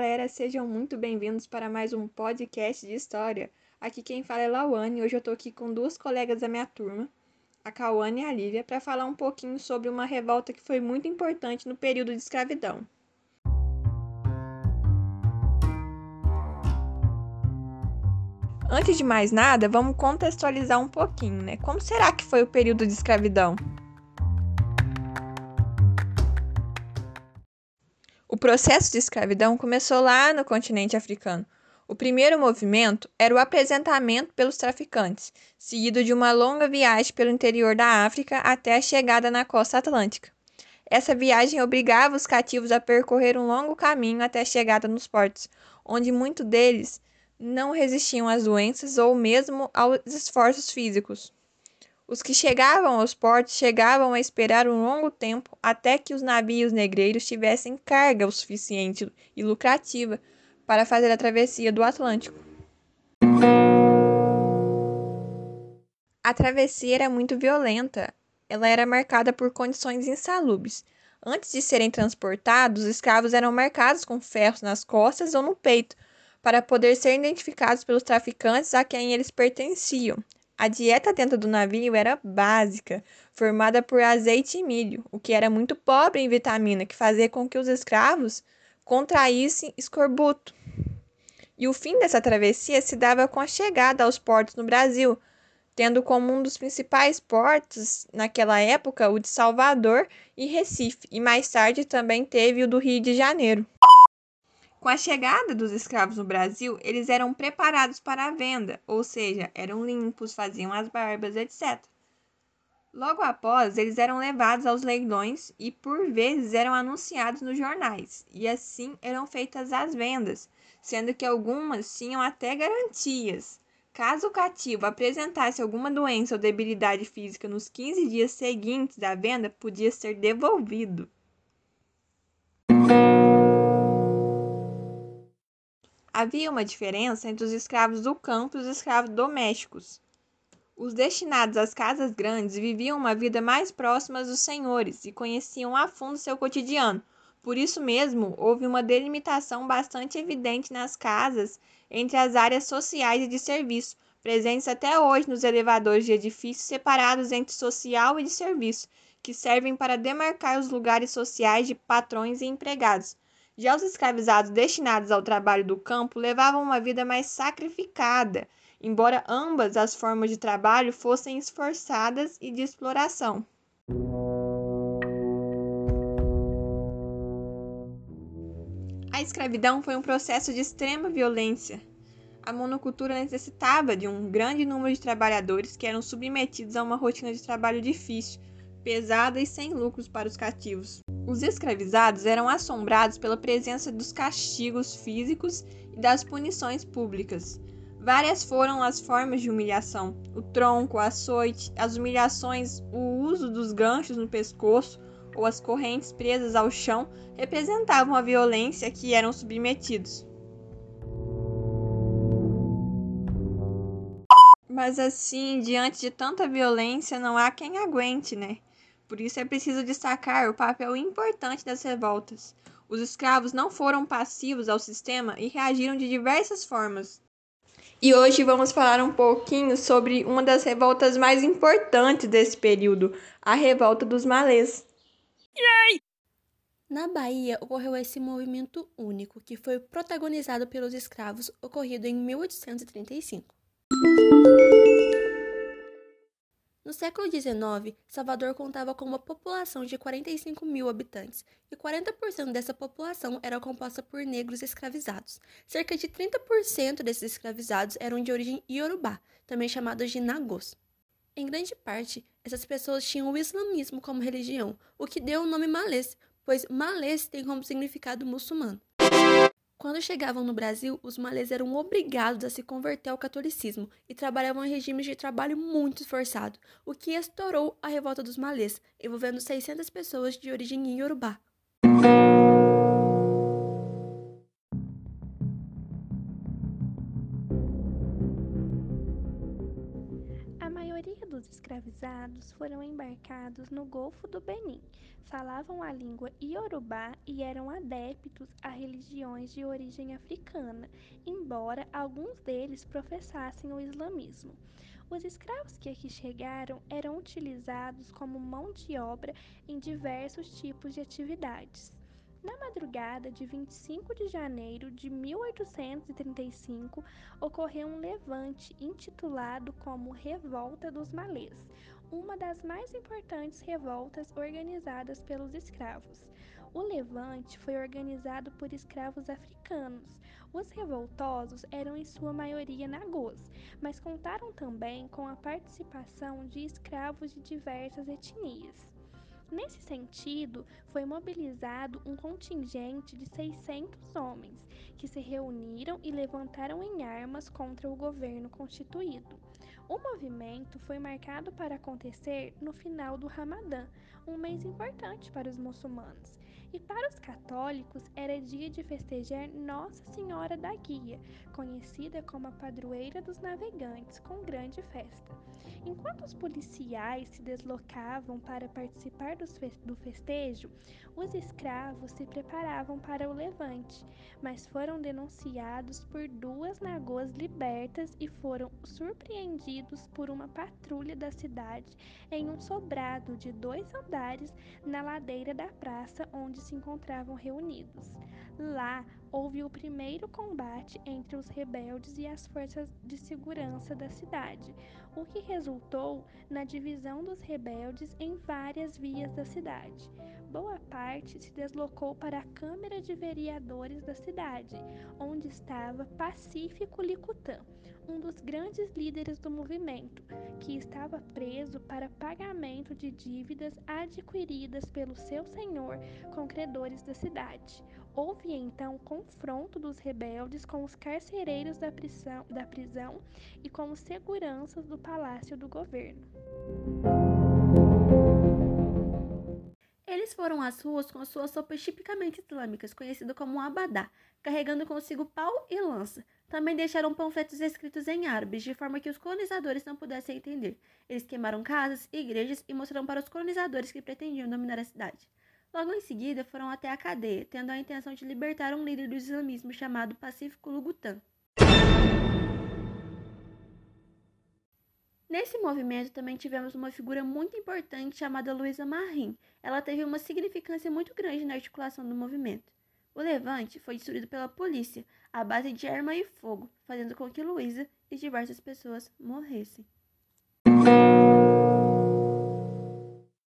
galera, sejam muito bem-vindos para mais um podcast de história. Aqui quem fala é Lawane, hoje eu tô aqui com duas colegas da minha turma, a Cauane e a Lívia, para falar um pouquinho sobre uma revolta que foi muito importante no período de escravidão. Antes de mais nada, vamos contextualizar um pouquinho, né? Como será que foi o período de escravidão? O processo de escravidão começou lá no continente africano. O primeiro movimento era o apresentamento pelos traficantes, seguido de uma longa viagem pelo interior da África até a chegada na costa atlântica. Essa viagem obrigava os cativos a percorrer um longo caminho até a chegada nos portos, onde muitos deles não resistiam às doenças ou mesmo aos esforços físicos. Os que chegavam aos portos chegavam a esperar um longo tempo até que os navios negreiros tivessem carga o suficiente e lucrativa para fazer a travessia do Atlântico. A travessia era muito violenta. Ela era marcada por condições insalubres. Antes de serem transportados, os escravos eram marcados com ferros nas costas ou no peito, para poder ser identificados pelos traficantes a quem eles pertenciam. A dieta dentro do navio era básica, formada por azeite e milho, o que era muito pobre em vitamina, que fazia com que os escravos contraíssem escorbuto. E o fim dessa travessia se dava com a chegada aos portos no Brasil, tendo como um dos principais portos naquela época o de Salvador e Recife, e mais tarde também teve o do Rio de Janeiro. Com a chegada dos escravos no Brasil, eles eram preparados para a venda, ou seja, eram limpos, faziam as barbas, etc. Logo após, eles eram levados aos leilões e por vezes eram anunciados nos jornais, e assim eram feitas as vendas, sendo que algumas tinham até garantias. Caso o cativo apresentasse alguma doença ou debilidade física nos 15 dias seguintes da venda, podia ser devolvido. Havia uma diferença entre os escravos do campo e os escravos domésticos. Os destinados às casas grandes viviam uma vida mais próxima dos senhores e conheciam a fundo seu cotidiano. Por isso mesmo, houve uma delimitação bastante evidente nas casas entre as áreas sociais e de serviço, presentes até hoje nos elevadores de edifícios separados entre social e de serviço, que servem para demarcar os lugares sociais de patrões e empregados. Já os escravizados destinados ao trabalho do campo levavam uma vida mais sacrificada, embora ambas as formas de trabalho fossem esforçadas e de exploração. A escravidão foi um processo de extrema violência. A monocultura necessitava de um grande número de trabalhadores que eram submetidos a uma rotina de trabalho difícil, pesada e sem lucros para os cativos. Os escravizados eram assombrados pela presença dos castigos físicos e das punições públicas. Várias foram as formas de humilhação: o tronco, o açoite, as humilhações, o uso dos ganchos no pescoço ou as correntes presas ao chão representavam a violência a que eram submetidos. Mas assim, diante de tanta violência, não há quem aguente, né? Por isso é preciso destacar o papel importante das revoltas. Os escravos não foram passivos ao sistema e reagiram de diversas formas. E hoje vamos falar um pouquinho sobre uma das revoltas mais importantes desse período, a Revolta dos Malês. Yay! Na Bahia ocorreu esse movimento único, que foi protagonizado pelos escravos, ocorrido em 1835. No século XIX, Salvador contava com uma população de 45 mil habitantes, e 40% dessa população era composta por negros escravizados. Cerca de 30% desses escravizados eram de origem iorubá, também chamados de nagôs. Em grande parte, essas pessoas tinham o islamismo como religião, o que deu o nome malês, pois malês tem como significado muçulmano. Quando chegavam no Brasil, os malês eram obrigados a se converter ao catolicismo e trabalhavam em regimes de trabalho muito esforçado, o que estourou a revolta dos malês, envolvendo 600 pessoas de origem iorubá. Escravizados foram embarcados no Golfo do Benin. Falavam a língua iorubá e eram adeptos a religiões de origem africana, embora alguns deles professassem o islamismo. Os escravos que aqui chegaram eram utilizados como mão de obra em diversos tipos de atividades. Na madrugada de 25 de janeiro de 1835, ocorreu um levante intitulado como Revolta dos Malês, uma das mais importantes revoltas organizadas pelos escravos. O levante foi organizado por escravos africanos. Os revoltosos eram em sua maioria nagôs, mas contaram também com a participação de escravos de diversas etnias. Nesse sentido, foi mobilizado um contingente de 600 homens, que se reuniram e levantaram em armas contra o governo constituído. O movimento foi marcado para acontecer no final do Ramadã, um mês importante para os muçulmanos. E para os católicos era dia de festejar Nossa Senhora da Guia, conhecida como a padroeira dos navegantes, com grande festa. Enquanto os policiais se deslocavam para participar do festejo, os escravos se preparavam para o levante, mas foram denunciados por duas nagôs libertas e foram surpreendidos por uma patrulha da cidade em um sobrado de dois andares na ladeira da praça onde se encontravam reunidos. Lá houve o primeiro combate entre os rebeldes e as forças de segurança da cidade, o que resultou na divisão dos rebeldes em várias vias da cidade. Boa parte se deslocou para a Câmara de Vereadores da cidade, onde estava Pacífico Licutã, um dos grandes líderes do movimento, que estava preso para pagamento de dívidas adquiridas pelo seu senhor com credores da cidade. Houve então confronto dos rebeldes com os carcereiros da prisão, da prisão e com os seguranças do palácio do governo. Eles foram às ruas com suas sopas tipicamente islâmicas, conhecidas como abadá, carregando consigo pau e lança. Também deixaram panfletos escritos em árabes, de forma que os colonizadores não pudessem entender. Eles queimaram casas, igrejas e mostraram para os colonizadores que pretendiam dominar a cidade. Logo em seguida, foram até a cadeia, tendo a intenção de libertar um líder do islamismo chamado Pacífico Lugutan. Nesse movimento também tivemos uma figura muito importante chamada Luísa Marim. Ela teve uma significância muito grande na articulação do movimento. O levante foi destruído pela polícia, à base de arma e fogo, fazendo com que Luísa e diversas pessoas morressem.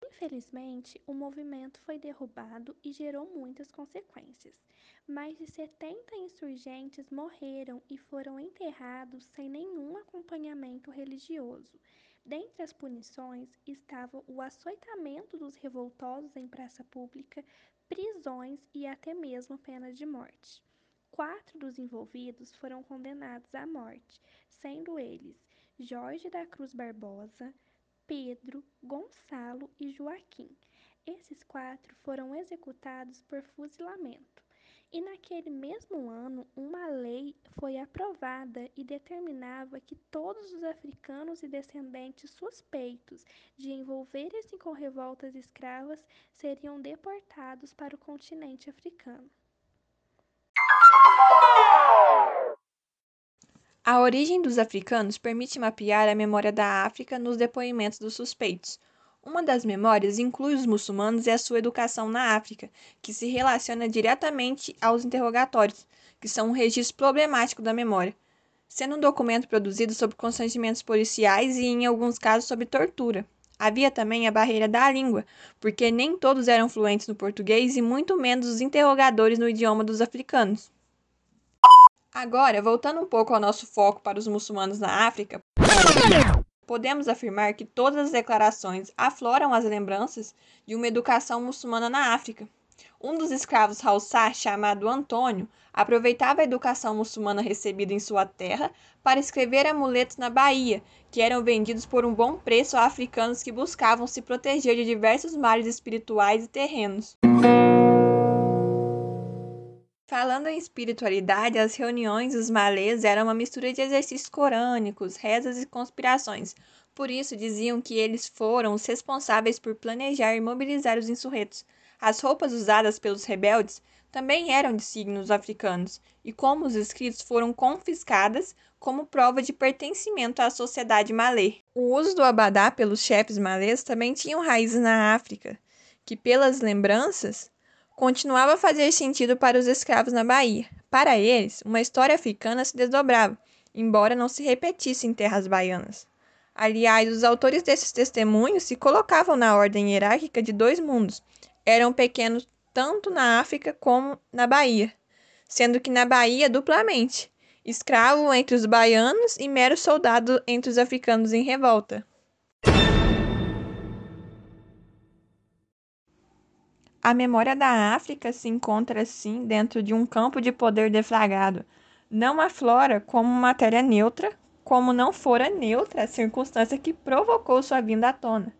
Infelizmente, o movimento foi derrubado e gerou muitas consequências. Mais de 70 insurgentes morreram e foram enterrados sem nenhum acompanhamento religioso. Dentre as punições estava o açoitamento dos revoltosos em praça pública, prisões e até mesmo pena de morte. Quatro dos envolvidos foram condenados à morte, sendo eles Jorge da Cruz Barbosa, Pedro, Gonçalo e Joaquim. Esses quatro foram executados por fuzilamento. E naquele mesmo ano, uma lei foi aprovada e determinava que todos os africanos e descendentes suspeitos de envolverem-se com revoltas escravas seriam deportados para o continente africano. A origem dos africanos permite mapear a memória da África nos depoimentos dos suspeitos. Uma das memórias inclui os muçulmanos e a sua educação na África, que se relaciona diretamente aos interrogatórios, que são um registro problemático da memória, sendo um documento produzido sob constrangimentos policiais e, em alguns casos, sob tortura. Havia também a barreira da língua, porque nem todos eram fluentes no português e muito menos os interrogadores no idioma dos africanos. Agora, voltando um pouco ao nosso foco para os muçulmanos na África, podemos afirmar que todas as declarações afloram as lembranças de uma educação muçulmana na África. Um dos escravos Haussá, chamado Antônio, aproveitava a educação muçulmana recebida em sua terra para escrever amuletos na Bahia, que eram vendidos por um bom preço a africanos que buscavam se proteger de diversos males espirituais e terrenos. Falando em espiritualidade, as reuniões dos malês eram uma mistura de exercícios corânicos, rezas e conspirações. Por isso diziam que eles foram os responsáveis por planejar e mobilizar os insurretos. As roupas usadas pelos rebeldes também eram de signos africanos, e como os escritos foram confiscadas como prova de pertencimento à sociedade malê. O uso do abadá pelos chefes malês também tinha raízes na África, que pelas lembranças continuava a fazer sentido para os escravos na Bahia. Para eles, uma história africana se desdobrava, embora não se repetisse em terras baianas. Aliás, os autores desses testemunhos se colocavam na ordem hierárquica de dois mundos. Eram pequenos tanto na África como na Bahia, sendo que na Bahia duplamente, escravo entre os baianos e mero soldado entre os africanos em revolta. A memória da África se encontra, assim, dentro de um campo de poder deflagrado. Não aflora como matéria neutra, como não fora neutra a circunstância que provocou sua vinda à tona.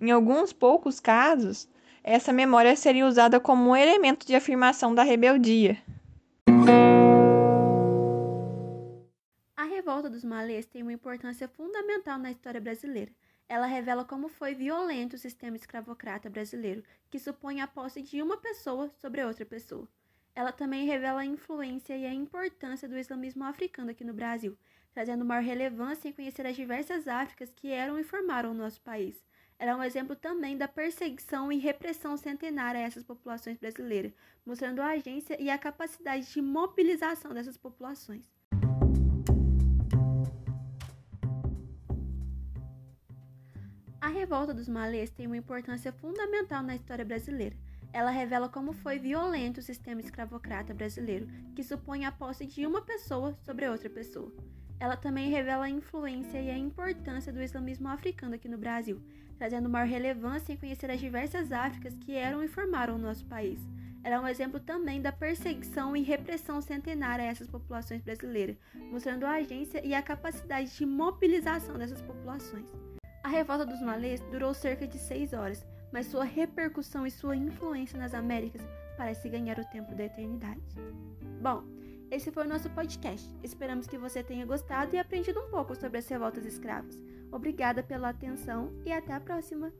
Em alguns poucos casos, essa memória seria usada como um elemento de afirmação da rebeldia. A revolta dos malês tem uma importância fundamental na história brasileira. Ela revela como foi violento o sistema escravocrata brasileiro, que supõe a posse de uma pessoa sobre outra pessoa. Ela também revela a influência e a importância do islamismo africano aqui no Brasil, trazendo maior relevância em conhecer as diversas Áfricas que eram e formaram o nosso país. Ela é um exemplo também da perseguição e repressão centenária a essas populações brasileiras, mostrando a agência e a capacidade de mobilização dessas populações. A revolta dos malês tem uma importância fundamental na história brasileira. Ela revela como foi violento o sistema escravocrata brasileiro, que supõe a posse de uma pessoa sobre outra pessoa. Ela também revela a influência e a importância do islamismo africano aqui no Brasil, trazendo maior relevância em conhecer as diversas Áfricas que eram e formaram o nosso país. Ela é um exemplo também da perseguição e repressão centenária a essas populações brasileiras, mostrando a agência e a capacidade de mobilização dessas populações. A revolta dos malês durou cerca de seis horas, mas sua repercussão e sua influência nas Américas parece ganhar o tempo da eternidade. Bom, esse foi o nosso podcast. Esperamos que você tenha gostado e aprendido um pouco sobre as revoltas escravas. Obrigada pela atenção e até a próxima!